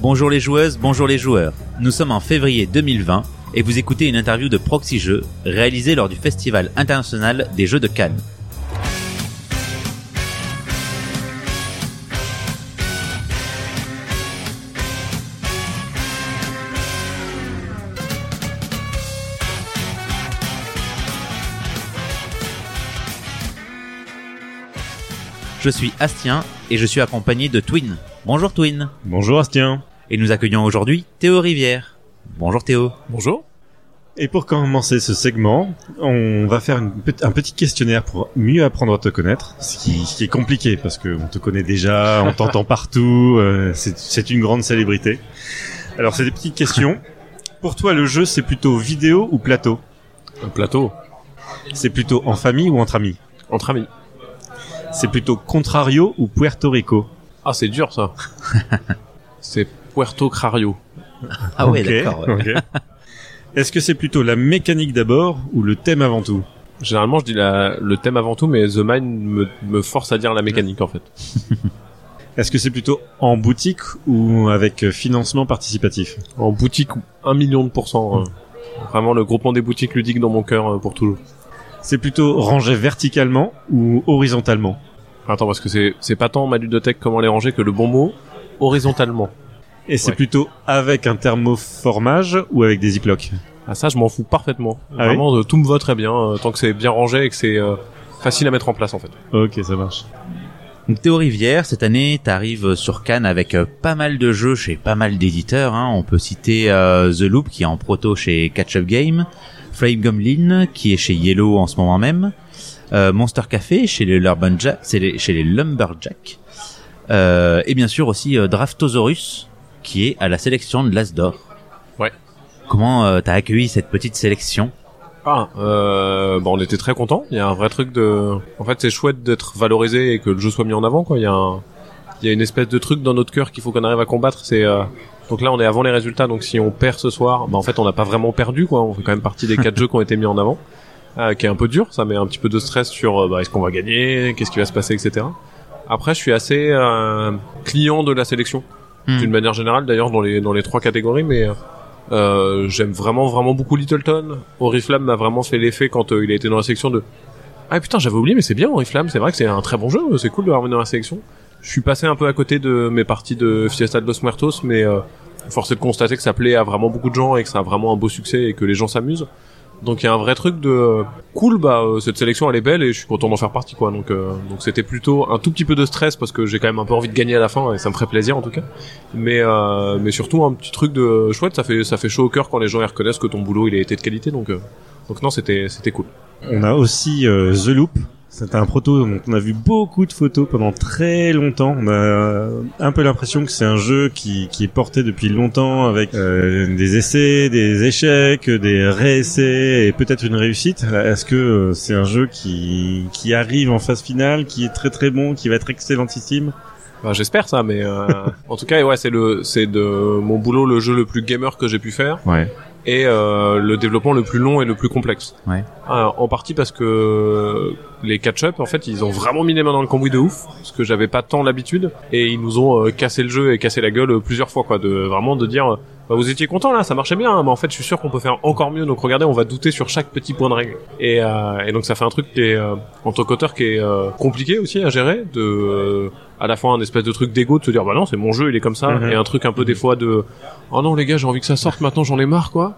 Bonjour les joueuses, bonjour les joueurs. Nous sommes en février 2020 et vous écoutez une interview de Proxy Jeux réalisée lors du Festival international des Jeux de Cannes. Je suis Astien et je suis accompagné de Twin. Bonjour Twin. Bonjour Astien. Et nous accueillons aujourd'hui Théo Rivière. Bonjour Théo. Bonjour. Et pour commencer ce segment, on va faire une un petit questionnaire pour mieux apprendre à te connaître, ce qui, ce qui est compliqué parce que on te connaît déjà, on t'entend partout, euh, c'est- c'est une grande célébrité. Alors c'est des petites questions. Pour toi, le jeu c'est plutôt vidéo ou plateau? Un plateau. C'est plutôt en famille ou entre amis? Entre amis. C'est plutôt Contrario ou Puerto Rico? Ah, c'est dur ça. c'est Puerto Crario. Ah ouais, d'accord. ouais. Est-ce que c'est plutôt la mécanique d'abord ou le thème avant tout Généralement, je dis la- le thème avant tout, mais The Mind me, me force à dire la mécanique en fait. Est-ce que c'est plutôt en boutique ou avec financement participatif En boutique, un million de pourcents. euh. Vraiment le groupement des boutiques ludiques dans mon cœur euh, pour toujours. C'est plutôt rangé verticalement ou horizontalement Attends, parce que c'est c'est pas tant ma ludothèque comment les ranger que le bon mot horizontalement. Et c'est Ouais. plutôt avec un thermoformage ou avec des ziplocs? Ah ça, je m'en fous parfaitement. Ah Vraiment, euh, tout me va très bien euh, tant que c'est bien rangé et que c'est euh, facile à mettre en place en fait. Ok, ça marche. Donc Théo Rivière, cette année, t'arrives sur Cannes avec pas mal de jeux chez pas mal d'éditeurs. Hein. On peut citer euh, The Loop qui est en proto chez Catch Up Game, Flame Gumlin qui est chez Yellow en ce moment même, Monster Café chez les, Lumberjack, c'est les- chez les Lumberjack, euh, et bien sûr aussi euh, Draftosaurus qui est à la sélection de l'As d'Or. Ouais. Comment euh, t'as accueilli cette petite sélection? Ah, euh, bon, on était très contents. Il y a un vrai truc de. En fait, c'est chouette d'être valorisé et que le jeu soit mis en avant. Quoi. Il y a, un... il y a une espèce de truc dans notre cœur qu'il faut qu'on arrive à combattre. C'est euh, donc là, on est avant les résultats. Donc si on perd ce soir, bah en fait, on n'a pas vraiment perdu. Quoi. On fait quand même partie des quatre jeux qui ont été mis en avant, euh, qui est un peu dur. Ça met un petit peu de stress sur euh, bah, est-ce qu'on va gagner, qu'est-ce qui va se passer, etc. Après, je suis assez euh, client de la sélection Hmm. d'une manière générale. D'ailleurs, dans les dans les trois catégories, mais euh, j'aime vraiment vraiment beaucoup Littleton. Oriflamme m'a vraiment fait l'effet quand il a été dans la section de Ah putain, j'avais oublié mais c'est bien Oriflamme, c'est vrai que c'est un très bon jeu, c'est cool de l'avoir dans la sélection. Je suis passé un peu à côté de mes parties de Fiesta de los Muertos mais euh, force est de constater que ça plaît à vraiment beaucoup de gens et que ça a vraiment un beau succès et que les gens s'amusent. Donc il y a un vrai truc de euh, cool bah euh, cette sélection elle est belle et je suis content d'en faire partie quoi. Donc euh, donc c'était plutôt un tout petit peu de stress parce que j'ai quand même un peu envie de gagner à la fin et ça me ferait plaisir en tout cas mais mais surtout un petit truc de chouette ça fait ça fait chaud au cœur quand les gens reconnaissent que ton boulot il a été de qualité donc euh, donc non c'était c'était cool On a aussi The Loop. C'était un proto dont on a vu beaucoup de photos pendant très longtemps. On a euh, un peu l'impression que c'est un jeu qui, qui est porté depuis longtemps avec euh, des essais, des échecs, des réessais et peut-être une réussite. Est-ce que euh, c'est un jeu qui, qui arrive en phase finale, qui est très très bon, qui va être excellentissime? Bah, j'espère ça mais euh, en tout cas ouais c'est le c'est de mon boulot le jeu le plus gamer que j'ai pu faire Ouais. Et euh, le développement le plus long et le plus complexe Ouais. Ah, en partie parce que les catch-up en fait ils ont vraiment mis les mains dans le cambouis de ouf parce que j'avais pas tant l'habitude et ils nous ont euh, cassé le jeu et cassé la gueule euh, plusieurs fois quoi de vraiment de dire euh, bah, vous étiez content là ça marchait bien hein, mais en fait je suis sûr qu'on peut faire encore mieux donc regardez on va douter sur chaque petit point de règle et, euh, et donc ça fait un truc qui est euh, en tant qu'auteur qui est euh, compliqué aussi à gérer de euh, à la fois un espèce de truc d'ego de se dire bah non c'est mon jeu il est comme ça Mhm. et un truc un peu des fois de oh non les gars j'ai envie que ça sorte maintenant j'en ai marre quoi.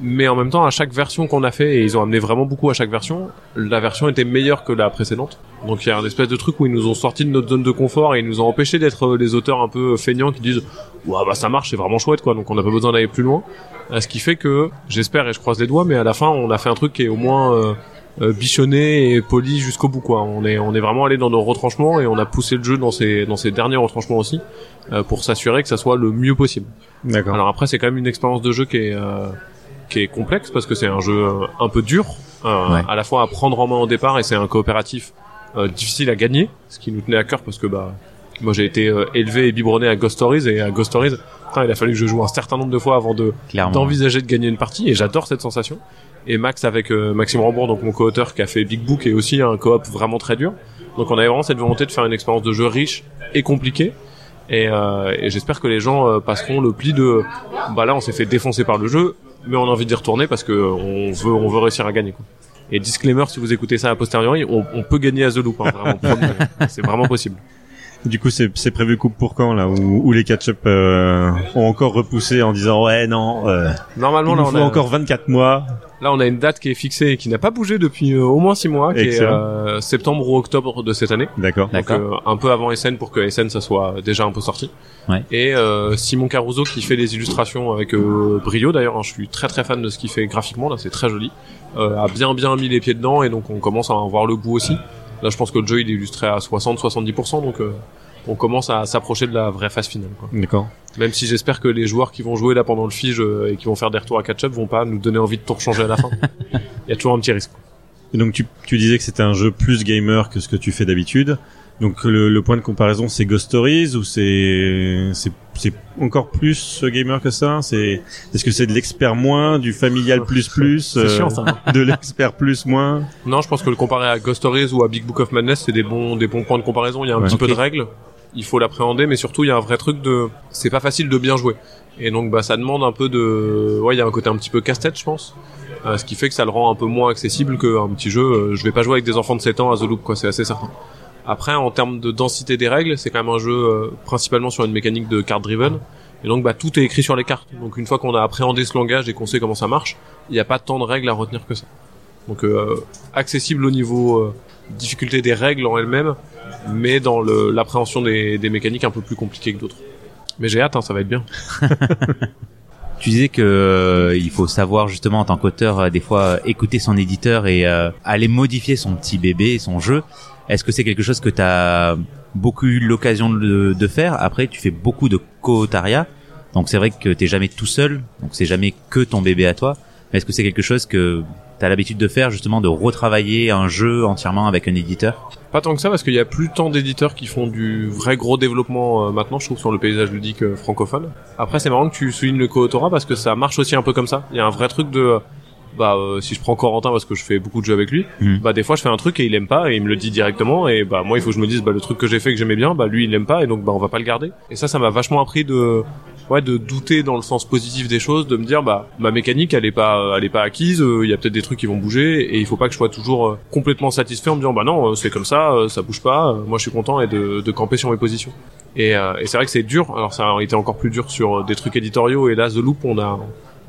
Mais en même temps à chaque version qu'on a fait et ils ont amené vraiment beaucoup à chaque version la version était meilleure que la précédente. Donc il y a un espèce de truc où ils nous ont sorti de notre zone de confort et ils nous ont empêché d'être euh, des auteurs un peu feignants qui disent ouais bah ça marche c'est vraiment chouette quoi donc on n'a pas besoin d'aller plus loin. Euh, ce qui fait que j'espère et je croise les doigts mais à la fin on a fait un truc qui est au moins euh, euh, bichonné et poli jusqu'au bout quoi on est on est vraiment allé dans nos retranchements et on a poussé le jeu dans ses dans ses derniers retranchements aussi euh, pour s'assurer que ça soit le mieux possible D'accord. alors après, c'est quand même une expérience de jeu qui est euh, qui est complexe parce que c'est un jeu euh, un peu dur, euh, Ouais. à la fois à prendre en main au départ et c'est un coopératif euh, difficile à gagner, ce qui nous tenait à cœur parce que bah moi j'ai été euh, élevé et biberonné à Ghost Stories et à Ghost Stories, putain, il a fallu que je joue un certain nombre de fois avant de d'envisager de gagner une partie et j'adore cette sensation. Et Max avec euh, Maxime Rambourg, donc mon co-auteur qui a fait Big Book et aussi un coop vraiment très dur. Donc on avait vraiment cette volonté de faire une expérience de jeu riche et compliquée Et, euh, et j'espère que les gens euh, passeront le pli de bah là on s'est fait défoncer par le jeu, mais on a envie d'y retourner parce que on veut on veut réussir à gagner. Quoi. Et disclaimer, si vous écoutez ça a posteriori, on, on peut gagner à The Loop, hein, vraiment, c'est vraiment possible. Du coup, c'est c'est prévu coupe pour quand là où, où les catch-up euh, ont encore repoussé en disant ouais non, euh, Normalement, il là nous on, faut a, encore 24 mois. là on a une date qui est fixée et qui n'a pas bougé depuis euh, au moins six mois, qui est Excellent. euh, septembre ou octobre de cette année. D'accord. Donc D'accord. euh, un peu avant SN pour que SN ça soit déjà un peu sorti. Ouais. Et euh, Simon Caruso qui fait les illustrations avec euh, brio d'ailleurs. hein, je suis très très fan de ce qu'il fait graphiquement là, c'est très joli. Euh, a bien bien mis les pieds dedans et donc on commence à en voir le bout aussi. Là je pense que le jeu il est illustré à 60-70% donc euh, on commence à s'approcher de la vraie phase finale. D'accord. Même si j'espère que les joueurs qui vont jouer là pendant le fige euh, et qui vont faire des retours à catch-up vont pas nous donner envie de tout rechanger à la fin. Il y a toujours un petit risque. Et donc tu, tu disais que c'était un jeu plus gamer que ce que tu fais d'habitude. Donc le, le point de comparaison c'est Ghost Stories ou c'est c'est c'est encore plus gamer que ça? C'est est-ce que c'est de l'expert moins, du familial plus plus, euh, C'est chiant, ça. de l'expert plus moins? Non, je pense que le comparer à Ghost Stories ou à Big Book of Madness, c'est des bons, des bons points de comparaison. Il y a un Ouais. petit peu de règles. Il faut l'appréhender, mais surtout, il y a un vrai truc de, c'est pas facile de bien jouer. Et donc, bah, ça demande un peu de, ouais, il y a un côté un petit peu casse-tête, je pense. Euh, ce qui fait que ça le rend un peu moins accessible qu'un petit jeu. Euh, Je vais pas jouer avec des enfants de 7 ans à The Loop, quoi, c'est assez certain. Après, en termes de densité des règles, c'est quand même un jeu euh, principalement sur une mécanique de card driven. Et donc, bah, tout est écrit sur les cartes. Donc, une fois qu'on a appréhendé ce langage et qu'on sait comment ça marche, il n'y a pas tant de règles à retenir que ça. Donc, euh, accessible au niveau euh, difficulté des règles en elles-mêmes, mais dans l'appréhension des, mécaniques un peu plus compliquées que d'autres. Mais j'ai hâte, hein, ça va être bien. Tu disais que euh, il faut savoir justement en tant qu'auteur euh, des fois écouter son éditeur et euh, aller modifier son petit bébé, son jeu. Est-ce que c'est quelque chose que tu as beaucoup eu l'occasion de, faire? Après, tu fais beaucoup de co-autariat, donc c'est vrai que t'es jamais tout seul, donc c'est jamais que ton bébé à toi. Mais est-ce que c'est quelque chose que tu as l'habitude de faire justement de retravailler un jeu entièrement avec un éditeur? Pas tant que ça, parce qu'il y a plus tant d'éditeurs qui font du vrai gros développement euh, maintenant, je trouve, sur le paysage ludique euh, francophone. Après, c'est marrant que tu soulignes le co-autorat, parce que ça marche aussi un peu comme ça. Il y a un vrai truc de... Bah, euh, si je prends Corentin parce que je fais beaucoup de jeux avec lui, Mhm. bah des fois je fais un truc et il aime pas et il me le dit directement et bah moi il faut que je me dise bah le truc que j'ai fait que j'aimais bien, bah lui il aime pas et donc bah on va pas le garder. Et ça ça m'a vachement appris de ouais de douter dans le sens positif des choses, de me dire bah ma mécanique elle est pas elle est pas acquise, euh, il y a peut-être des trucs qui vont bouger et il faut pas que je sois toujours euh, complètement satisfait en me disant bah non euh, c'est comme ça, ça bouge pas, moi je suis content et de, de camper sur mes positions. Et, euh, et c'est vrai que c'est dur. Alors ça a été encore plus dur sur des trucs éditoriaux et là The Loop on a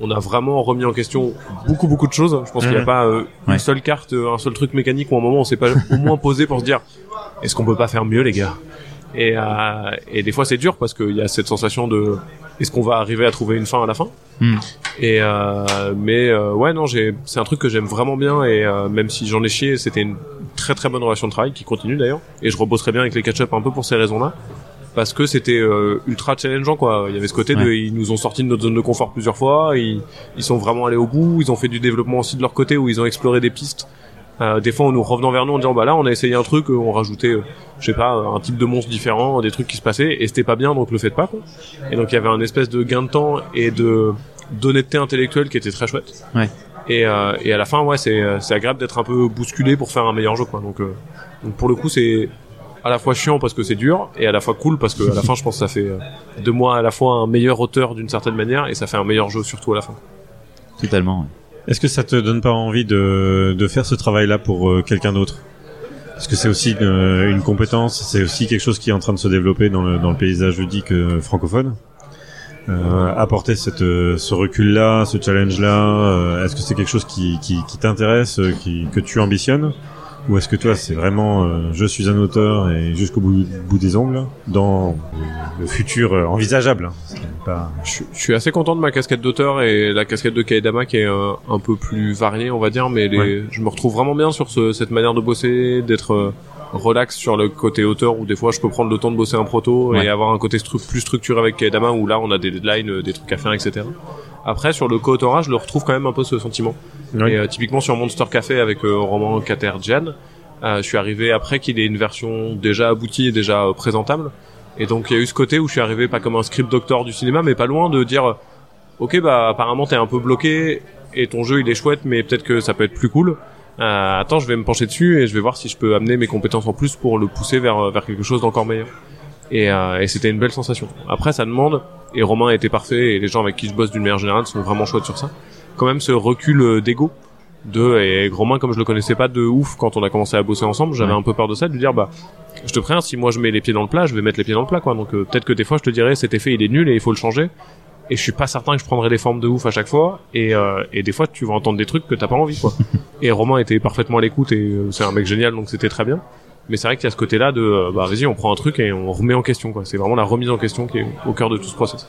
on a vraiment remis en question beaucoup beaucoup de choses. Je pense qu'il n'y a Mhm. pas euh, une seule carte, euh, un seul truc mécanique où à un moment on s'est pas au moins posé pour se dire est-ce qu'on peut pas faire mieux les gars? Et, euh, et des fois c'est dur parce qu'il y a cette sensation de est-ce qu'on va arriver à trouver une fin à la fin? Hmm. et euh, mais euh, ouais non j'ai c'est un truc que j'aime vraiment bien et même si j'en ai chié c'était une très très bonne relation de travail qui continue d'ailleurs et je rebosserai bien avec les catch-up un peu pour ces raisons là parce que c'était euh, ultra challengeant quoi. Il y avait ce côté de Ouais. ils nous ont sorti de notre zone de confort plusieurs fois ils, ils sont vraiment allés au bout ils ont fait du développement aussi de leur côté où ils ont exploré des pistes. Euh, des fois en nous revenant vers nous en disant bah là on a essayé un truc euh, on rajoutait euh, je sais pas un type de monstre différent des trucs qui se passaient et c'était pas bien donc le faites pas quoi. Et donc il y avait un espèce de gain de temps et de d'honnêteté intellectuelle qui était très chouette. Ouais. et, euh, et à la fin ouais c'est c'est agréable d'être un peu bousculé pour faire un meilleur jeu quoi. Donc euh, donc pour le coup c'est à la fois chiant parce que c'est dur et à la fois cool parce que à la fin je pense que ça fait euh, de moi à la fois un meilleur auteur d'une certaine manière et ça fait un meilleur jeu surtout à la fin Totalement. ouais. Est-ce que ça te donne pas envie de, de faire ce travail-là pour euh, quelqu'un d'autre? Parce que c'est aussi une, une compétence, c'est aussi quelque chose qui est en train de se développer dans le, dans le paysage ludique euh, francophone. Euh, apporter cette, euh, ce recul-là, ce challenge-là, euh, est-ce que c'est quelque chose qui, qui, qui t'intéresse, euh, qui, que tu ambitionnes? Ou est-ce que toi, c'est vraiment euh, je suis un auteur et jusqu'au bout, bout des ongles dans le futur euh, envisageable hein, pas... je, suis- je suis assez content de ma casquette d'auteur et la casquette de Kaedama qui est euh, un peu plus variée on va dire mais les, Ouais. je me retrouve vraiment bien sur ce, cette manière de bosser d'être euh, relax sur le côté auteur où des fois je peux prendre le temps de bosser un proto Ouais. et avoir un côté stru- plus structuré avec Kaedama où là on a des deadlines euh, des trucs à faire etc après sur le co-autorat je le retrouve quand même un peu ce sentiment Ouais. et euh, typiquement sur Monster Café avec euh, Roman Caterjian, euh, je suis arrivé après qu'il ait une version déjà aboutie et déjà présentable. Et donc il y a eu ce côté où je suis arrivé pas comme un script doctor du cinéma, mais pas loin de dire, ok bah apparemment t'es un peu bloqué et ton jeu il est chouette, mais peut-être que ça peut être plus cool. Euh, attends, je vais me pencher dessus et je vais voir si je peux amener mes compétences en plus pour le pousser vers vers quelque chose d'encore meilleur. Et, euh, et c'était une belle sensation. Après, ça demande, et Romain était parfait, et les gens avec qui je bosse d'une manière générale sont vraiment chouettes sur ça, quand même ce recul euh, d'ego de et Romain comme je le connaissais pas de ouf quand on a commencé à bosser ensemble j'avais Ouais. un peu peur de ça de lui dire bah je te préviens si moi je mets les pieds dans le plat je vais mettre les pieds dans le plat quoi. Donc euh, peut-être que des fois je te dirais cet effet il est nul et il faut le changer. Et je suis pas certain que je prendrai des formes de ouf à chaque fois. Et euh, et des fois tu vas entendre des trucs que t'as pas envie quoi. Et Romain était parfaitement à l'écoute et euh, c'est un mec génial donc c'était très bien. Mais c'est vrai qu'il y a ce côté là de bah vas-y on prend un truc et on remet en question quoi. C'est vraiment la remise en question qui est au cœur de tout ce process.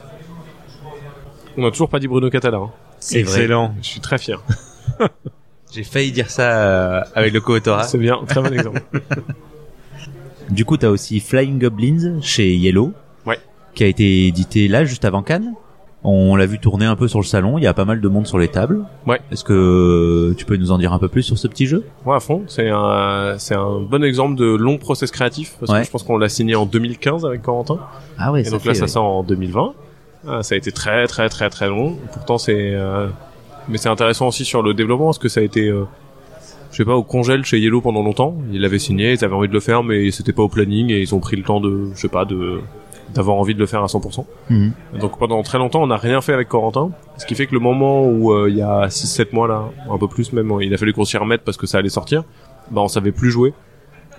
On a toujours pas dit Bruno Catala hein. C'est vrai. Excellent. je suis très fier J'ai failli dire ça euh, avec le co-autorat. c'est bien très bon exemple Du coup, t'as aussi Flying Goblins chez Yellow. Ouais. Qui a été édité là, juste avant Cannes. On l'a vu tourner un peu sur le salon. Il y a pas mal de monde sur les tables. Ouais. Est-ce que tu peux nous en dire un peu plus sur ce petit jeu? Ouais, à fond. C'est un, c'est un bon exemple de long process créatif. Parce Ouais. que je pense qu'on l'a signé en 2015 avec Corentin. Ah ouais, Et donc là, ça sort en 2020. Ah, ça a été très, très, très, très long. Pourtant, c'est, euh, mais c'est intéressant aussi sur le développement parce que ça a été, euh, je sais pas, au congèle chez Yellow pendant longtemps. Ils l'avaient signé, ils avaient envie de le faire, mais c'était pas au planning et ils ont pris le temps de, je sais pas, de, d'avoir envie de le faire à 100%. Mhm. Donc pendant très longtemps, on n'a rien fait avec Corentin, ce qui fait que le moment où euh, il y a 6-7 mois là, un peu plus même, il a fallu qu'on s'y remette parce que ça allait sortir, bah on savait plus jouer.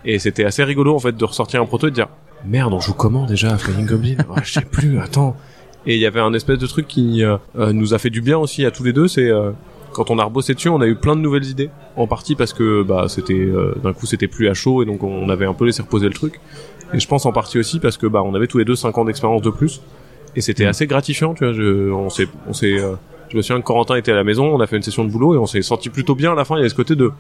Et c'était assez rigolo en fait de ressortir un proto et de dire merde, on joue comment déjà à Flying Goblin? Ouais, Je sais plus, attends. Et il y avait un espèce de truc qui euh, euh, nous a fait du bien aussi à tous les deux, c'est euh, quand on a rebossé dessus, on a eu plein de nouvelles idées. En partie parce que bah c'était euh, d'un coup c'était plus à chaud et donc on avait un peu laissé reposer le truc. Et je pense en partie aussi parce que bah on avait tous les deux 5 ans d'expérience de plus et c'était Mm. assez gratifiant, tu vois. Je, on s'est, on s'est, euh, je me souviens que Corentin était à la maison, on a fait une session de boulot et on s'est senti plutôt bien à la fin. Il y avait ce côté de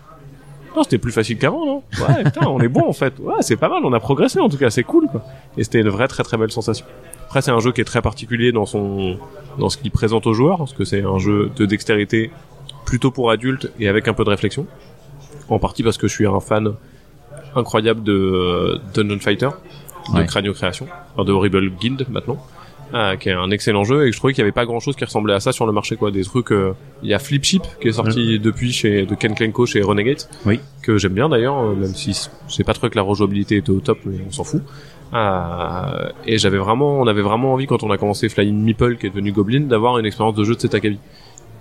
non, c'était plus facile qu'avant, non? Ouais, putain, on est bon en fait. Ouais, c'est pas mal, on a progressé en tout cas, c'est cool quoi. Et c'était une vraie très très belle sensation. Après, c'est un jeu qui est très particulier dans son, dans ce qu'il présente aux joueurs, parce que c'est un jeu de dextérité plutôt pour adultes et avec un peu de réflexion. En partie parce que je suis un fan incroyable de euh, Dungeon Fighter, de Ouais. Cranio Création, enfin, de Horrible Guild maintenant. euh, qui est un excellent jeu et que je trouvais qu'il y avait pas grand chose qui ressemblait à ça sur le marché quoi des trucs euh, il y a Flip Chip qui est sorti depuis chez de Ken Klenko chez Renegade Oui. que j'aime bien d'ailleurs euh, même si c'est pas trop que la rejouabilité était au top mais on s'en fout Euh, et j'avais vraiment on avait vraiment envie quand on a commencé Flying Meeple qui est devenu Goblin d'avoir une expérience de jeu de cet acabit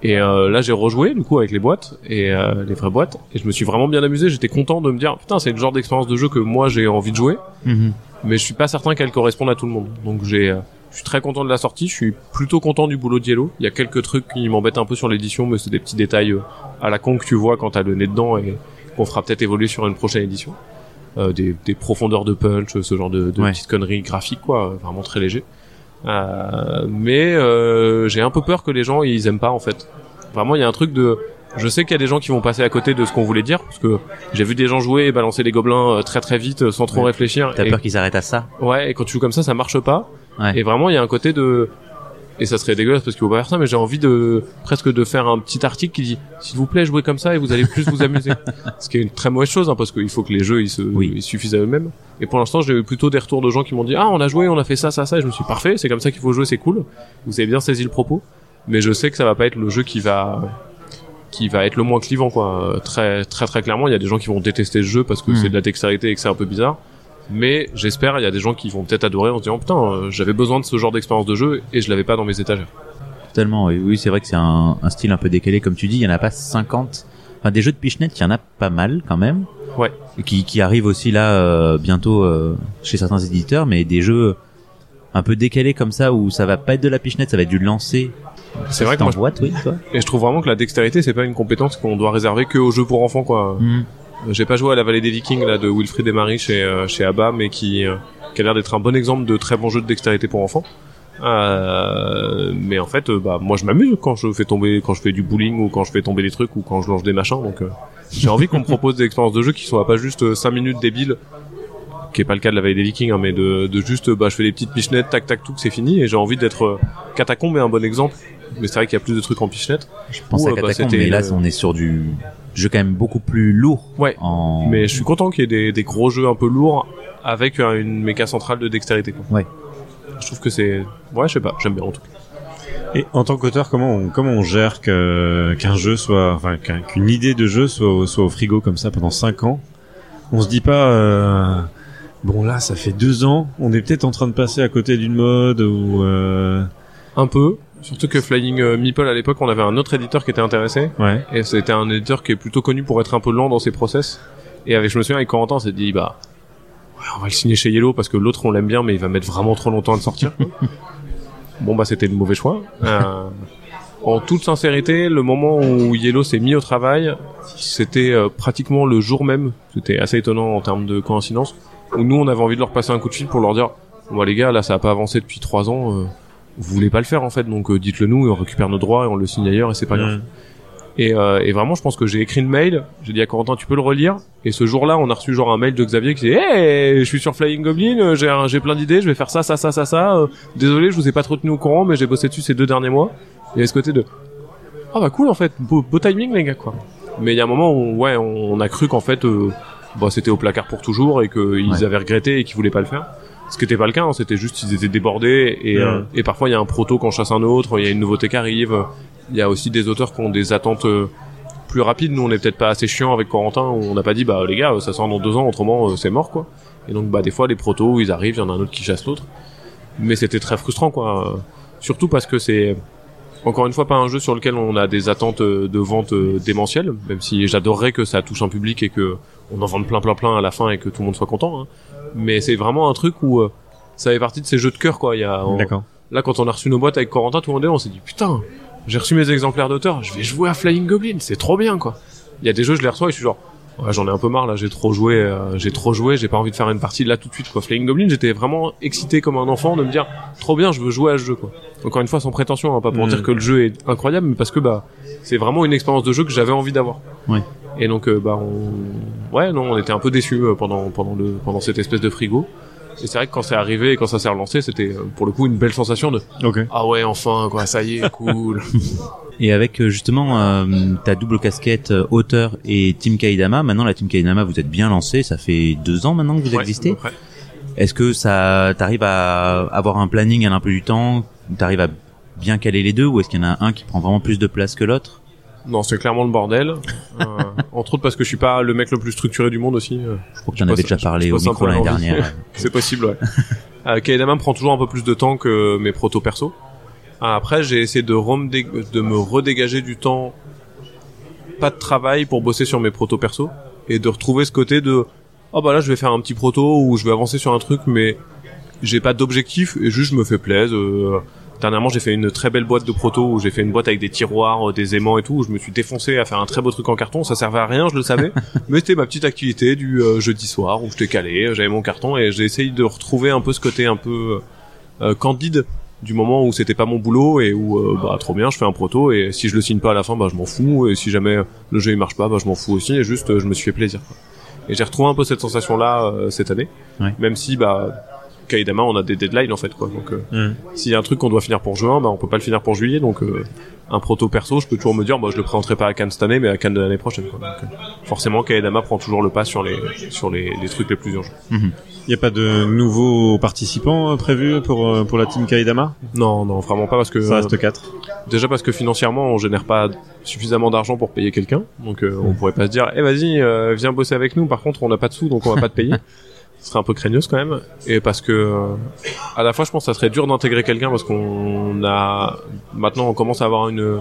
et euh, là j'ai rejoué du coup avec les boîtes et euh, les vraies boîtes et je me suis vraiment bien amusé j'étais content de me dire putain c'est le genre d'expérience de jeu que moi j'ai envie de jouer Mhm. mais je suis pas certain qu'elle corresponde à tout le monde. Donc j'ai, euh, je suis très content de la sortie. Je suis plutôt content du boulot de Yellow. Il y a quelques trucs qui m'embêtent un peu sur l'édition, mais c'est des petits détails euh, à la con que tu vois quand t'as le nez dedans et qu'on fera peut-être évoluer sur une prochaine édition. Euh, des, des profondeurs de punch, ce genre de, de Ouais. petites conneries graphiques, quoi, vraiment très léger. Euh, mais euh, j'ai un peu peur que les gens ils aiment pas en fait. Vraiment, il y a un truc de je sais qu'il y a des gens qui vont passer à côté de ce qu'on voulait dire parce que j'ai vu des gens jouer et balancer les gobelins euh, très très vite sans trop Ouais. réfléchir. T'as Et- peur qu'ils s'arrêtent à ça? Ouais, et quand tu joues comme ça, ça marche pas. Ouais. Et vraiment, il y a un côté de et ça serait dégueulasse parce qu'il faut pas faire ça, mais j'ai envie de presque de faire un petit article qui dit s'il vous plaît jouez comme ça et vous allez plus vous amuser. Ce qui est une très mauvaise chose hein, parce qu'il faut que les jeux ils se Oui. ils suffisent à eux-mêmes. Et pour l'instant, j'ai eu plutôt des retours de gens qui m'ont dit ah on a joué, on a fait ça ça ça. Et je me suis dit, parfait, c'est comme ça qu'il faut jouer, c'est cool. Vous avez bien saisi le propos, mais je sais que ça va pas être le jeu qui va qui va être le moins clivant quoi. Très très très clairement, il y a des gens qui vont détester ce jeu parce que Hmm. c'est de la dextérité et que c'est un peu bizarre. Mais j'espère, il y a des gens qui vont peut-être adorer en se disant putain, euh, j'avais besoin de ce genre d'expérience de jeu et je l'avais pas dans mes étagères. Totalement, oui, oui c'est vrai que c'est un, un style un peu décalé, comme tu dis, il y en a pas 50. Enfin, des jeux de Pichenette, il y en a pas mal quand même. Ouais. Qui, qui arrivent aussi là euh, bientôt euh, chez certains éditeurs, mais des jeux un peu décalés comme ça où ça va pas être de la Pichenette, ça va être du lancer. C'est vrai que moi, boîte, oui, toi. et je trouve vraiment que la dextérité c'est pas une compétence qu'on doit réserver que aux jeux pour enfants quoi. Mhm. J'ai pas joué à la vallée des Vikings là de Wilfried et Marie chez euh, chez Abba, mais qui euh, qui a l'air d'être un bon exemple de très bon jeu de dextérité pour enfants. Euh, mais en fait, euh, bah moi je m'amuse quand je fais tomber, quand je fais du bowling ou quand je fais tomber des trucs ou quand je lance des machins. Donc euh, j'ai envie qu'on me propose des expériences de jeu qui soient pas juste 5 minutes débiles, qui est pas le cas de la vallée des Vikings, hein, mais de, de juste bah je fais des petites pichenettes, tac tac tout, c'est fini. Et j'ai envie d'être euh, Catacombe est un bon exemple. Mais c'est vrai qu'il y a plus de trucs en pichenette. Je pense à bah, Catacombe, mais là, on est sur du jeu quand même beaucoup plus lourd. Ouais. En... Mais je suis content qu'il y ait des, des gros jeux un peu lourds avec euh, une méca centrale de dextérité. Quoi. Ouais. Je trouve que c'est, ouais, je sais pas, j'aime bien en tout cas. Et en tant qu'auteur, comment on, comment on gère que, qu'un jeu soit, enfin, qu'un- qu'une idée de jeu soit, au- soit au frigo comme ça pendant 5 ans? On se dit pas, euh, Bon là, ça fait deux ans. On est peut-être en train de passer à côté d'une mode ou. Euh... Un peu. Surtout que Flying euh, Meeple à l'époque, on avait un autre éditeur qui était intéressé. Ouais. Et c'était un éditeur qui est plutôt connu pour être un peu lent dans ses process. Et avec, je me souviens, avec Corentin, on s'est dit, bah, ouais, on va le signer chez Yellow parce que l'autre, on l'aime bien, mais il va mettre vraiment trop longtemps à le sortir. bon, bah, c'était le mauvais choix. Euh, en toute sincérité, le moment où Yellow s'est mis au travail, c'était euh, pratiquement le jour même. C'était assez étonnant en termes de coïncidence. Où nous, on avait envie de leur passer un coup de fil pour leur dire, bon, bah, les gars, là, ça a pas avancé depuis trois ans. Vous voulez pas le faire en fait, donc euh, dites-le nous et on récupère nos droits et on le signe ailleurs et c'est pas grave. Et, euh, et vraiment, je pense que j'ai écrit une mail. J'ai dit à Corentin, tu peux le relire. Et ce jour-là, on a reçu genre un mail de Xavier qui dit, hey, je suis sur Flying Goblin, euh, j'ai un- j'ai plein d'idées, je vais faire ça, ça, ça, ça, ça. euh, désolé, je vous ai pas trop tenu au courant, mais j'ai bossé dessus ces deux derniers mois. Il y avait ce côté de, ah bah cool en fait, beau, beau timing les gars quoi. Mais il y a un moment où ouais, on, on a cru qu'en fait, euh, bah, c'était au placard pour toujours et qu'ils Ouais. avaient regretté et qu'ils voulaient pas le faire. Ce qui était pas le cas, hein, c'était juste qu'ils étaient débordés et, Ouais. euh, et parfois il y a un proto qu'on chasse un autre, il y a une nouveauté qui arrive. Il y a aussi des auteurs qui ont des attentes euh, plus rapides. Nous, on est peut-être pas assez chiant avec Corentin. où On n'a pas dit bah les gars, ça sort dans deux ans, autrement euh, c'est mort quoi. Et donc bah des fois les protos ils arrivent, il y en a un autre qui chasse l'autre. Mais c'était très frustrant quoi. Surtout parce que c'est encore une fois pas un jeu sur lequel on a des attentes euh, de vente démentielles, même si j'adorerais que ça touche un public et que on en vende plein plein plein à la fin et que tout le monde soit content. hein. Mais c'est vraiment un truc où euh, ça fait partie de ces jeux de cœur quoi. Il y a on- D'accord. Là, quand on a reçu nos boîtes avec Corentin, tout le monde est là, on s'est dit putain, j'ai reçu mes exemplaires d'auteur, je vais jouer à Flying Goblin, c'est trop bien quoi. Il y a des jeux, je les reçois et je suis genre, ouais, j'en ai un peu marre là, j'ai trop joué, euh, j'ai trop joué, j'ai pas envie de faire une partie là tout de suite quoi. Flying Goblin, j'étais vraiment excité comme un enfant de me dire, trop bien, je veux jouer à ce jeu quoi. Encore une fois, sans prétention, hein, pas pour Mm. dire que le jeu est incroyable, mais parce que bah, c'est vraiment une expérience de jeu que j'avais envie d'avoir. Ouais. Et donc, euh, bah, on, ouais, non, on était un peu déçus euh, pendant pendant le pendant cette espèce de frigo. Et c'est vrai que quand c'est arrivé et quand ça s'est relancé, c'était euh, pour le coup une belle sensation de Ok. ah ouais, enfin, quoi, ça y est, cool. Et avec justement euh, ta double casquette euh, auteur et Team Kaidama, maintenant la Team Kaidama vous êtes bien lancé, ça fait deux ans maintenant que vous Ouais, existez. Est-ce que ça t'arrive à avoir un planning à un peu du temps, t'arrives à bien caler les deux? Ou est-ce qu'il y en a un qui prend vraiment plus de place que l'autre? Non, c'est clairement le bordel. Euh, entre autres parce que je suis pas le mec le plus structuré du monde aussi. euh, Je crois que tu en Je avais déjà parlé au micro l'année dernière. C'est possible, ouais. euh, Kaedama prend toujours un peu plus de temps que mes proto perso. Ah, Après, j'ai essayé de, de me redégager du temps, pas de travail pour bosser sur mes proto perso, et de retrouver ce côté de, oh bah là, je vais faire un petit proto ou je vais avancer sur un truc, mais j'ai pas d'objectif et juste je me fais plaisir. Euh, dernièrement, j'ai fait une très belle boîte de proto où j'ai fait une boîte avec des tiroirs, euh, des aimants et tout. Où je me suis défoncé à faire un très beau truc en carton. Ça servait à rien, je le savais, mais c'était ma petite activité du euh, jeudi soir où j'étais calé, j'avais mon carton et j'ai essayé de retrouver un peu ce côté un peu euh, candide du moment où c'était pas mon boulot et où euh, bah trop bien je fais un proto et si je le signe pas à la fin bah je m'en fous et si jamais le jeu il marche pas bah je m'en fous aussi et juste euh, je me suis fait plaisir quoi. et j'ai retrouvé un peu cette sensation là cette année Ouais. même si bah Kaidama on a des deadlines en fait quoi donc euh, Mm. s'il y a un truc qu'on doit finir pour juin bah on peut pas le finir pour juillet donc euh, un proto perso je peux toujours me dire bah je le présenterai pas à Cannes cette année mais à Cannes de l'année prochaine quoi. Donc, euh, forcément Kaidama prend toujours le pas sur les sur les, les trucs les plus urgents Il y a pas de nouveaux participants euh, prévus pour euh, pour la team Kaidama non non vraiment pas parce que Ça reste 4. Déjà parce que financièrement, on génère pas suffisamment d'argent pour payer quelqu'un, donc euh, on pourrait pas se dire, eh vas-y, euh, viens bosser avec nous. Par contre, on n'a pas de sous, donc on va pas te payer. Ce serait un peu craigneuse quand même. Et parce que euh, à la fois, je pense que ça serait dur d'intégrer quelqu'un parce qu'on a maintenant, on commence à avoir une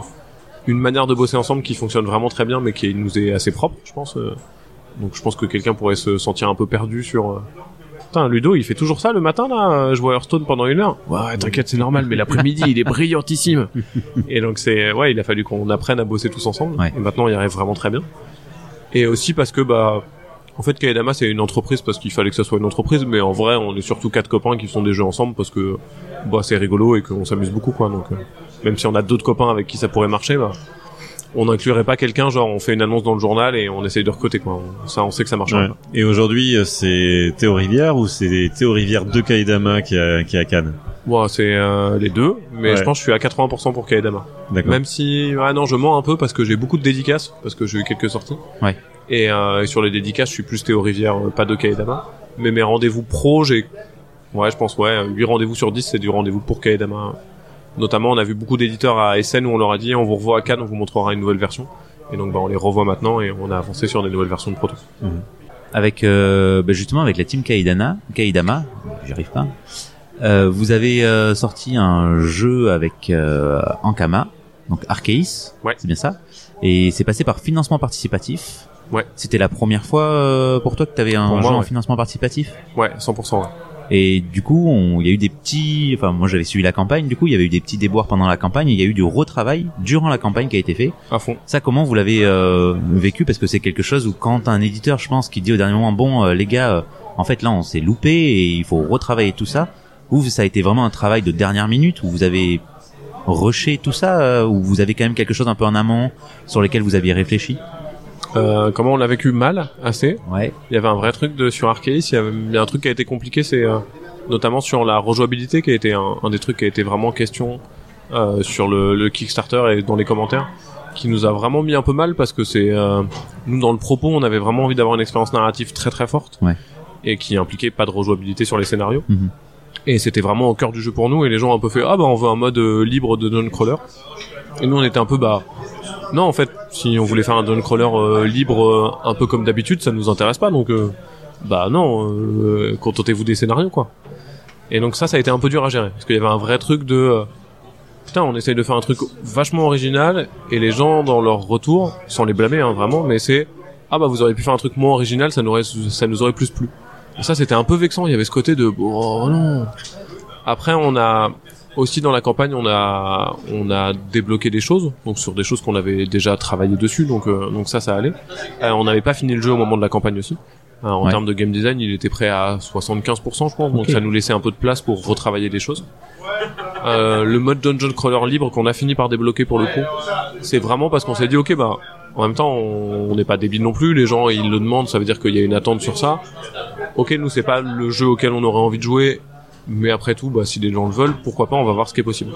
une manière de bosser ensemble qui fonctionne vraiment très bien, mais qui nous est assez propre, je pense. euh. Donc je pense que quelqu'un pourrait se sentir un peu perdu sur. euh, Putain, Ludo, il fait toujours ça le matin là. Je vois Hearthstone pendant une heure? Ouais, t'inquiète, c'est normal. Mais l'après-midi, il est brillantissime. Et donc c'est ouais, il a fallu qu'on apprenne à bosser tous ensemble. Ouais. Et maintenant, il y arrive vraiment très bien. Et aussi parce que bah, en fait, Kaedama c'est une entreprise parce qu'il fallait que ça soit une entreprise, mais en vrai, on est surtout quatre copains qui font des jeux ensemble parce que bah c'est rigolo et qu'on s'amuse beaucoup quoi. Donc euh, même si on a d'autres copains avec qui ça pourrait marcher, bah on n'inclurait pas quelqu'un genre on fait une annonce dans le journal et on essaye de recoter quoi. On- ça, on sait que ça marche. Ouais. Et aujourd'hui, euh, c'est Théo Rivière ou c'est Théo Rivière de Kaidama qui est à Cannes? Bon, c'est euh, les deux, mais Ouais. je pense que je suis à 80% pour Kaedama. D'accord. Même si, ouais, non, je mens un peu parce que j'ai beaucoup de dédicaces, parce que j'ai eu quelques sorties. Ouais. Et, euh, et sur les dédicaces, je suis plus Théo Rivière, euh, pas de Kaedama. Mais mes rendez-vous pro, j'ai, ouais, je pense, ouais, 8 rendez-vous sur 10, c'est du rendez-vous pour Kaedama. Notamment, on a vu beaucoup d'éditeurs à SN où on leur a dit, on vous revoit à Cannes, on vous montrera une nouvelle version. Et donc, bah, on les revoit maintenant et on a avancé sur des nouvelles versions de proto. avec euh, bah, justement avec la team Kaidana, Kaidama, j'y arrive pas. Euh, vous avez euh, sorti un jeu avec euh, Ankama, donc Arceus, Ouais. c'est bien ça. Et c'est passé par financement participatif. Ouais. C'était la première fois euh, pour toi que tu avais un jeu en ouais. financement participatif? Ouais, 100%. Ouais. Et du coup, il y a eu des petits, enfin moi j'avais suivi la campagne, du coup il y avait eu des petits déboires pendant la campagne, il y a eu du retravail durant la campagne qui a été fait. À fond. Ça, comment vous l'avez euh, vécu? Parce que c'est quelque chose où quand un éditeur, je pense, qui dit au dernier moment, bon euh, les gars, euh, en fait là on s'est loupé et il faut retravailler tout ça. Vous, ça a été vraiment un travail de dernière minute où vous avez rushé tout ça, euh, ou vous avez quand même quelque chose un peu en amont sur lesquels vous aviez réfléchi? Euh, comment on l'a vécu mal, assez. Ouais. Il y avait un vrai truc de sur Arceus. Il y, avait, il y a un truc qui a été compliqué, c'est euh, notamment sur la rejouabilité, qui a été un, un des trucs qui a été vraiment question euh, sur le, le Kickstarter et dans les commentaires, qui nous a vraiment mis un peu mal parce que c'est euh, nous dans le propos, on avait vraiment envie d'avoir une expérience narrative très très forte Ouais. et qui impliquait pas de rejouabilité sur les scénarios. Mhm. Et c'était vraiment au cœur du jeu pour nous. Et les gens ont un peu fait ah bah on veut un mode euh, libre de dungeon crawler. Et nous on était un peu bah non, en fait, si on voulait faire un dungeon crawler euh, libre, euh, un peu comme d'habitude, ça nous intéresse pas. Donc, euh, bah non, contentez-vous des scénarios, quoi. Et donc ça, ça a été un peu dur à gérer, parce qu'il y avait un vrai truc de putain, on essaye de faire un truc vachement original, et les gens dans leur retour, sans les blâmer, hein, vraiment, mais c'est ah bah vous auriez pu faire un truc moins original, ça nous aurait, ça nous aurait plus plu. Et ça, c'était un peu vexant. Il y avait ce côté de oh non. Après, on a aussi dans la campagne, on a on a débloqué des choses, donc sur des choses qu'on avait déjà travaillé dessus, donc euh, donc ça, ça allait. Euh, on n'avait pas fini le jeu au moment de la campagne aussi. Euh, en Ouais. termes de game design, il était prêt à 75%, je pense, donc ça nous laissait un peu de place pour retravailler des choses. Euh, le mode dungeon crawler libre qu'on a fini par débloquer pour le coup, c'est vraiment parce qu'on s'est dit ok bah en même temps on on n'est pas débile non plus, les gens ils le demandent, ça veut dire qu'il y a une attente sur ça. Ok nous c'est pas le jeu auquel on aurait envie de jouer, mais après tout bah si les gens le veulent, pourquoi pas on va voir ce qui est possible.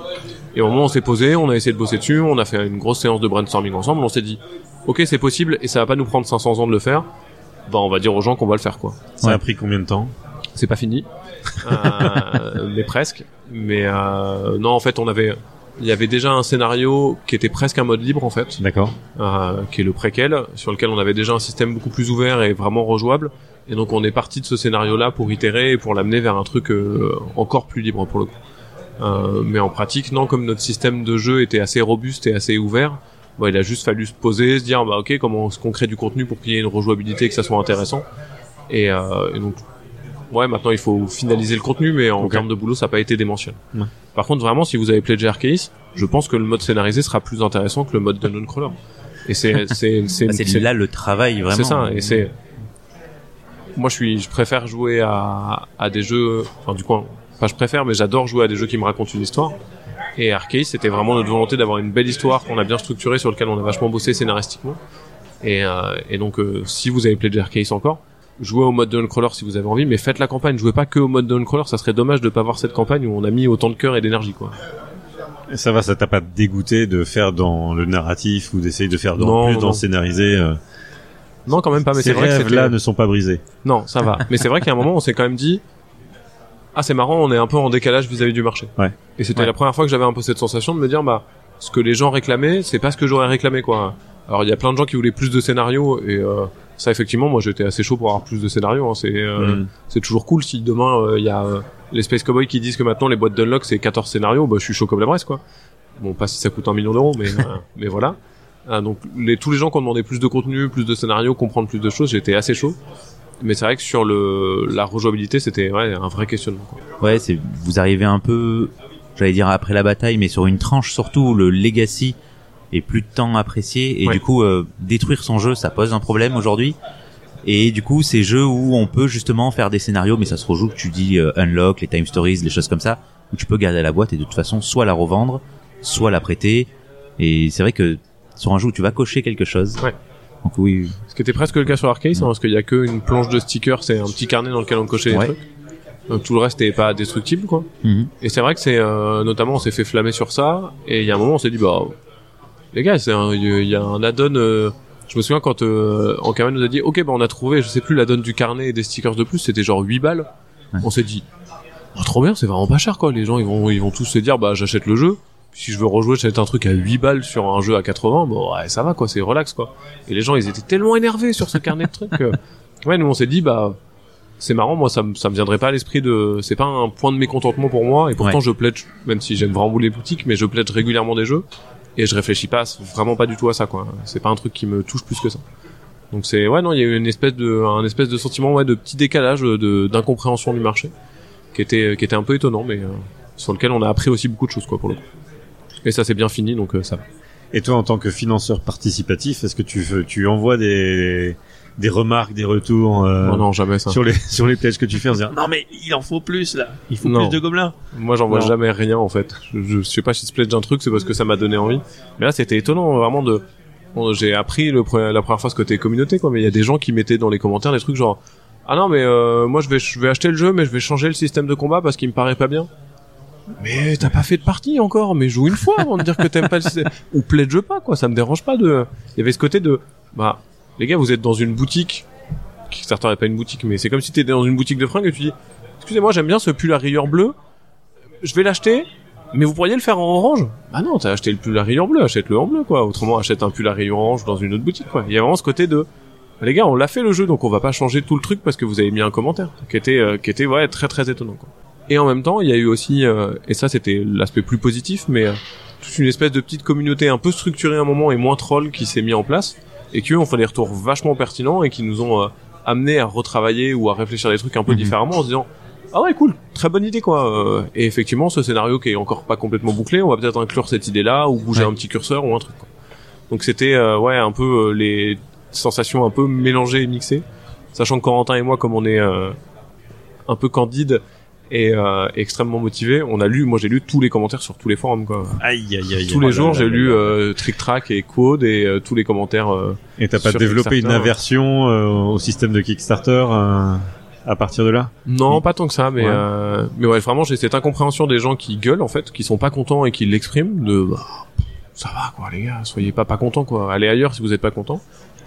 Et au moment où on s'est posé, on a essayé de bosser dessus, on a fait une grosse séance de brainstorming ensemble, on s'est dit ok c'est possible et ça va pas nous prendre 500 ans de le faire, bah on va dire aux gens qu'on va le faire quoi. Ça Ouais. a pris combien de temps? C'est pas fini, euh, mais presque. Mais euh, non, en fait, on avait, il y avait déjà un scénario qui était presque un mode libre en fait, D'accord. euh, qui est le préquel, sur lequel on avait déjà un système beaucoup plus ouvert et vraiment rejouable. Et donc on est parti de ce scénario-là pour itérer et pour l'amener vers un truc euh, encore plus libre pour le coup. Euh, mais en pratique, non, comme notre système de jeu était assez robuste et assez ouvert, bah, il a juste fallu se poser, se dire bah ok comment est-ce qu'on crée du contenu pour qu'il y ait une rejouabilité et que ça soit intéressant. Et, euh, et donc ouais maintenant il faut finaliser le contenu, mais en termes de boulot ça n'a pas été démentiel. Ouais. Par contre vraiment si vous avez pledgé Arceus, je pense que le mode scénarisé sera plus intéressant que le mode dungeon crawler. Et c'est c'est c'est Bah, c'est c'est- là le travail vraiment. c'est ça, et c'est. Moi, je suis, je préfère jouer à, à des jeux. Enfin, du coup, enfin, je préfère, mais j'adore jouer à des jeux qui me racontent une histoire. Et Arcade, c'était vraiment notre volonté d'avoir une belle histoire qu'on a bien structurée, sur lequel on a vachement bossé scénaristiquement. Et, euh, et donc, euh, si vous avez pledgé Arcade encore, jouez au mode Dungeon Crawler si vous avez envie, mais faites la campagne. Jouez pas que au mode Dungeon Crawler, ça serait dommage de pas voir cette campagne où on a mis autant de cœur et d'énergie, quoi. Et Ça va, ça t'a pas dégoûté de faire dans le narratif ou d'essayer de faire dans Non, plus non. dans le scénarisé euh, Non, quand même pas, mais Ces c'est vrai que rêves-là ne sont pas brisés. Non, ça va. Mais c'est vrai qu'à un moment, on s'est quand même dit, ah c'est marrant, on est un peu en décalage vis-à-vis du marché. Ouais. Et c'était Ouais. la première fois que j'avais un peu cette sensation de me dire, bah, ce que les gens réclamaient, c'est pas ce que j'aurais réclamé, quoi. Alors il y a plein de gens qui voulaient plus de scénarios et euh, ça effectivement, moi j'étais assez chaud pour avoir plus de scénarios. hein. C'est euh, Mhm. c'est toujours cool si demain euh, il y a euh, les Space Cowboys qui disent que maintenant les boîtes d'unlock c'est 14 scénarios, bah je suis chaud comme la braise, quoi. Bon, pas si ça coûte un million d'euros, mais euh, mais voilà. Ah, donc les, tous les gens qui ont demandé plus de contenu, plus de scénarios, comprendre plus de choses, j'étais assez chaud. Mais c'est vrai que sur le la rejouabilité, c'était ouais, un vrai questionnement. Quoi. Ouais, c'est vous arrivez un peu, j'allais dire après la bataille, mais sur une tranche surtout où le legacy est plus de temps apprécié et Ouais. du coup euh, détruire son jeu, ça pose un problème aujourd'hui. Et du coup, ces jeux où on peut justement faire des scénarios, mais ça se rejoue que tu dis euh, unlock, les time stories, les choses comme ça, où tu peux garder la boîte et de toute façon soit la revendre, soit la prêter. Et c'est vrai que sur un jeu où tu vas cocher quelque chose. Ouais. Donc oui, Ce qui était presque le cas sur Arcade, hein, parce qu'il y a qu'une planche de stickers, c'est un petit carnet dans lequel on cochait les Ouais. trucs. Donc tout le reste n'est pas destructible, quoi. Mhm. Et c'est vrai que c'est euh, notamment on s'est fait flammer sur ça et il y a un moment on s'est dit bah les gars c'est un- il y a- il y a un add-on euh, je me souviens quand euh, Ankama nous a dit ok bah on a trouvé je sais plus l'add-on du carnet et des stickers de plus c'était genre 8 balles Ouais. on s'est dit Ah, trop bien c'est vraiment pas cher quoi les gens ils vont ils vont tous se dire bah j'achète le jeu si je veux rejouer j'achète un truc à 8 balles sur un jeu à 80 bon ouais ça va quoi c'est relax quoi et les gens ils étaient tellement énervés sur ce carnet de trucs Ouais, nous on s'est dit bah c'est marrant, moi ça me ça me viendrait pas à l'esprit de c'est pas un point de mécontentement pour moi et pourtant Ouais. je pledge même si j'aime vraiment les boutiques mais je pledge régulièrement des jeux et je réfléchis pas vraiment pas du tout à ça quoi. C'est pas un truc qui me touche plus que ça. Donc c'est ouais non, il y a eu une espèce de un espèce de sentiment ouais de petit décalage de d'incompréhension du marché qui était qui était un peu étonnant mais euh, sur lequel on a appris aussi beaucoup de choses quoi pour le coup. Et ça c'est bien fini donc euh, ça va. Et toi, en tant que financeur participatif, est-ce que tu tu envoies des des remarques, des retours euh, non non, jamais ça. sur les sur les pledges que tu fais en disant non mais il en faut plus là, il faut Non. plus de gobelins. Moi, j'en vois jamais rien en fait. Je, je sais pas si se pledge un truc, c'est parce que ça m'a donné envie. Mais là, c'était étonnant vraiment de. bon, J'ai appris le, pre- la première fois ce côté communauté, quoi. Mais il y a des gens qui mettaient dans les commentaires des trucs genre ah non mais euh, moi je vais je vais acheter le jeu, mais je vais changer le système de combat parce qu'il me paraît pas bien. Mais t'as pas fait de partie encore, mais joue une fois avant de dire que t'aimes pas le système. Ou pledge pas quoi, ça me dérange pas de. Il y avait ce côté de bah les gars vous êtes dans une boutique. Kickstarter n'est pas une boutique, mais c'est comme si t'étais dans une boutique de fringues et tu dis excusez-moi j'aime bien ce pull à rayures bleues je vais l'acheter, mais vous pourriez le faire en orange Bah non, t'as acheté le pull à rayures bleues, achète-le en bleu, quoi. Autrement, achète un pull à rayures orange dans une autre boutique, quoi. Il y a vraiment ce côté de, bah, les gars, on l'a fait le jeu, donc on va pas changer tout le truc parce que vous avez mis un commentaire, qui était, euh, qui était, ouais, très très étonnant, quoi. Et en même temps, il y a eu aussi, euh, et ça c'était l'aspect plus positif, mais euh, toute une espèce de petite communauté un peu structurée à un moment et moins troll qui s'est mis en place, et qui eux ont fait des retours vachement pertinents et qui nous ont euh, amené à retravailler ou à réfléchir des trucs un peu Mhm. différemment en se disant ah ouais cool très bonne idée quoi Euh, et effectivement ce scénario qui est encore pas complètement bouclé on va peut-être inclure cette idée là ou bouger Ouais. un petit curseur ou un truc quoi. donc c'était euh, ouais un peu euh, les sensations un peu mélangées et mixées sachant que Corentin et moi comme on est euh, un peu candide et euh, extrêmement motivé on a lu moi j'ai lu tous les commentaires sur tous les forums quoi Aïe aïe aïe. tous les jours j'ai lu euh, Trick Track et Quad et euh, tous les commentaires euh, Et t'as pas développé une Kickstarter. aversion euh, au système de Kickstarter euh, à partir de là? Non, pas tant que ça, mais Ouais. euh, mais ouais, vraiment, j'ai cette incompréhension des gens qui gueulent en fait, qui sont pas contents et qui l'expriment. De bah, ça va quoi, les gars, soyez pas pas contents quoi. Allez ailleurs si vous êtes pas contents.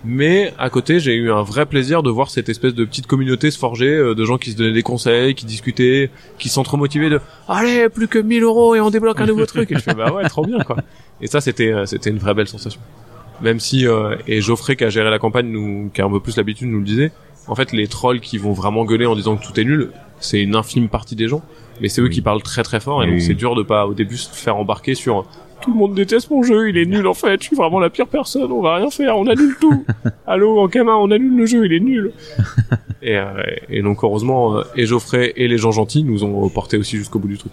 Mais à côté, j'ai eu un vrai plaisir de voir cette espèce de petite communauté se forger, euh, de gens qui se donnaient des conseils, qui discutaient, qui sont trop motivés de allez plus que 1000 euros et on débloque un nouveau truc. Et je fais bah ouais, trop bien quoi. Et ça, c'était euh, c'était une vraie belle sensation. Même si euh, et Geoffrey qui a géré la campagne, nous qui a un peu plus l'habitude, nous le disait. En fait, les trolls qui vont vraiment gueuler en disant que tout est nul, c'est une infime partie des gens, mais c'est eux Oui. qui parlent très très fort et donc oui. c'est dur de pas au début se faire embarquer sur tout le monde déteste mon jeu, il est nul en fait, je suis vraiment la pire personne, on va rien faire, on annule tout. Allô, en Kama, on annule le jeu, il est nul. et, euh, et donc heureusement, euh, et Geoffrey et les gens gentils nous ont porté aussi jusqu'au bout du truc.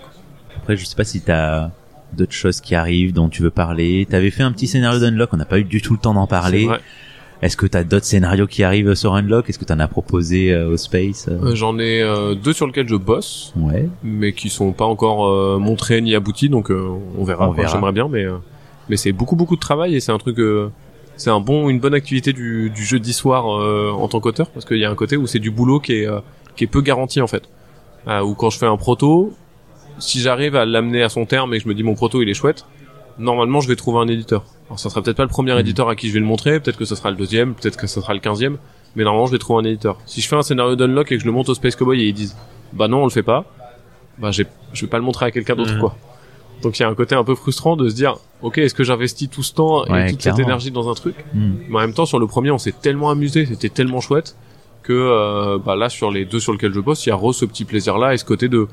Après, je sais pas si t'as d'autres choses qui arrivent dont tu veux parler. T'avais fait un petit scénario d'Unlock, on n'a pas eu du tout le temps d'en parler. C'est vrai. Est-ce que t'as d'autres scénarios qui arrivent sur Unlock? Est-ce que t'en as proposé euh, au Space euh? Euh, J'en ai deux sur lesquels je bosse, Ouais. mais qui sont pas encore montrés ni aboutis, donc on verra. On quoi. verra. J'aimerais bien, mais mais c'est beaucoup beaucoup de travail et c'est un truc, c'est un bon, une bonne activité du, du jeudi soir euh, en tant qu'auteur, parce qu'il y a un côté où c'est du boulot qui est euh, qui est peu garanti en fait. Euh, où quand je fais un proto, si j'arrive à l'amener à son terme et que je me dis mon proto il est chouette, normalement je vais trouver un éditeur. Alors ça sera peut-être pas le premier Mhm. éditeur à qui je vais le montrer, peut-être que ce sera le deuxième, peut-être que ce sera le quinzième, mais normalement je vais trouver un éditeur. Si je fais un scénario d'unlock et que je le monte au Space Cowboy et ils disent bah non on le fait pas, bah je vais pas le montrer à quelqu'un d'autre Mhm. quoi. Donc il y a un côté un peu frustrant de se dire ok est-ce que j'investis tout ce temps Ouais, et toute clairement. cette énergie dans un truc Hmm. mais en même temps sur le premier on s'est tellement amusé, c'était tellement chouette que euh, bah là sur les deux sur lesquels je bosse il y a re ce petit plaisir là et ce côté de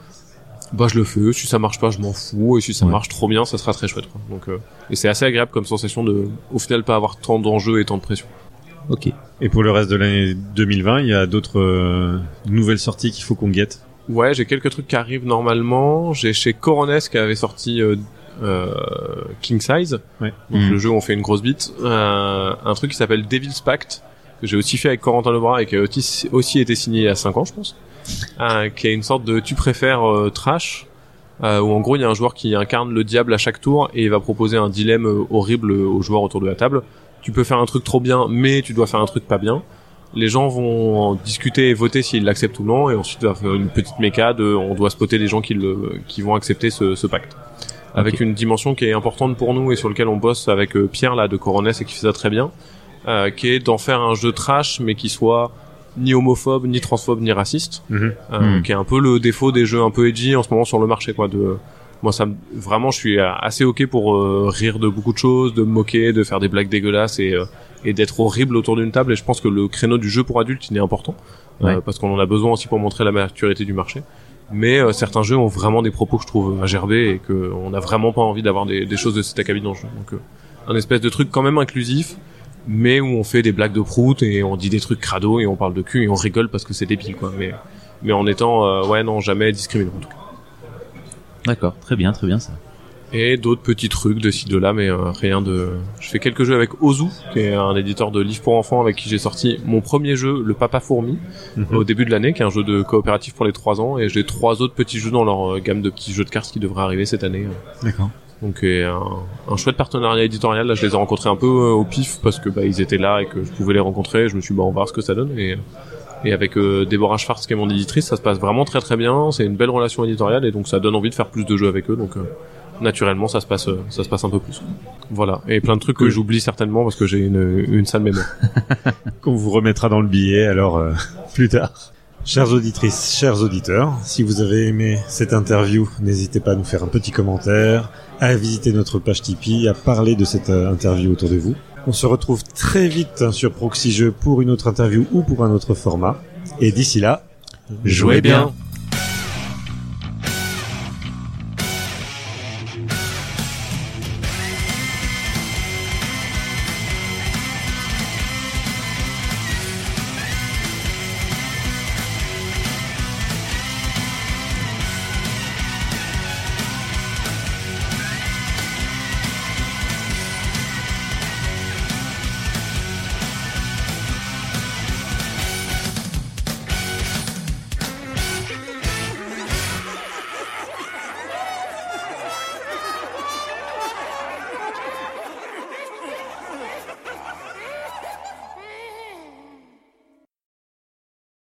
bah je le fais si ça marche pas je m'en fous et si ça Ouais. marche trop bien ça sera très chouette quoi. donc euh, et c'est assez agréable comme sensation de au final pas avoir tant d'enjeux et tant de pression Ok. Et pour le reste de l'année 2020, il y a d'autres euh, nouvelles sorties qu'il faut qu'on guette? ouais j'ai quelques trucs qui arrivent normalement j'ai chez Corones qui avait sorti euh, euh, King Size Ouais. donc Mhm. le jeu où on fait une grosse bite euh, un truc qui s'appelle Devil's Pact que j'ai aussi fait avec Corentin Lebras et qui a aussi, aussi été signé il y a 5 ans je pense euh, qui est une sorte de tu préfères euh, trash euh, où en gros il y a un joueur qui incarne le diable à chaque tour et il va proposer un dilemme euh, horrible aux joueurs autour de la table. Tu peux faire un truc trop bien mais tu dois faire un truc pas bien. Les gens vont en discuter et voter s'ils l'acceptent ou non et ensuite il va faire une petite méca de on doit spotter les gens qui le qui vont accepter ce, ce pacte. Avec une dimension qui est importante pour nous et sur lequel on bosse avec euh, Pierre là de Coronès et qui fait ça très bien euh, qui est d'en faire un jeu trash mais qui soit ni homophobe ni transphobe ni raciste Mhm. euh, Mhm. qui est un peu le défaut des jeux un peu edgy en ce moment sur le marché quoi de moi ça me- vraiment je suis assez ok pour euh, rire de beaucoup de choses de me moquer de faire des blagues dégueulasses et euh, et d'être horrible autour d'une table. Et je pense que le créneau du jeu pour adultes, il est important euh, Ouais. parce qu'on en a besoin aussi pour montrer la maturité du marché. Mais euh, certains jeux ont vraiment des propos que je trouve à gerber et que on n'a vraiment pas envie d'avoir des, des choses de cet acabit dans le jeu. Donc euh, un espèce de truc quand même inclusif, mais où on fait des blagues de prout et on dit des trucs crado et on parle de cul et on rigole parce que c'est débile quoi. Mais mais en étant euh, ouais non jamais discriminant en tout cas. D'accord, très bien, très bien ça. Et d'autres petits trucs de ci de là, mais euh, rien de. Je fais quelques jeux avec Ozu, qui est un éditeur de livres pour enfants avec qui j'ai sorti mon premier jeu, le Papa Fourmi, Mhm. au début de l'année, qui est un jeu de coopératif pour les 3 ans, et j'ai trois autres petits jeux dans leur euh, gamme de petits jeux de cartes qui devraient arriver cette année. D'accord. Donc un, un chouette partenariat éditorial. Là, je les ai rencontrés un peu euh, au pif parce que bah, ils étaient là et que je pouvais les rencontrer. Je me suis dit, bah, on va voir ce que ça donne. Et, et avec euh, Déborah Schwartz, qui est mon éditrice, ça se passe vraiment très très bien. C'est une belle relation éditoriale et donc ça donne envie de faire plus de jeux avec eux. Donc euh, naturellement, ça se passe euh, ça se passe un peu plus. Voilà. Et plein de trucs que j'oublie certainement parce que j'ai une, une sale mémoire. Qu'on vous remettra dans le billet alors euh, plus tard. Chères auditrices, chers auditeurs, si vous avez aimé cette interview, n'hésitez pas à nous faire un petit commentaire, à visiter notre page Tipeee, à parler de cette euh, interview autour de vous. On se retrouve très vite hein, sur Proxy Jeux pour une autre interview ou pour un autre format. Et d'ici là, Jouez bien.